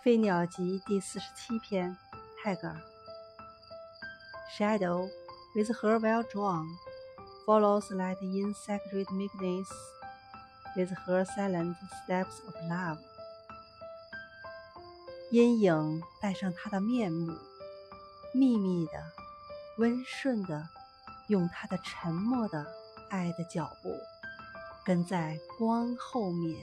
《飞鸟集》第四十七篇，泰戈尔。Shadow, with her well drawn, follows light in sacred meekness, with her silent steps of love。阴影带上她的面目，秘密的、温顺的，用她的沉默的爱的脚步，跟在光后面。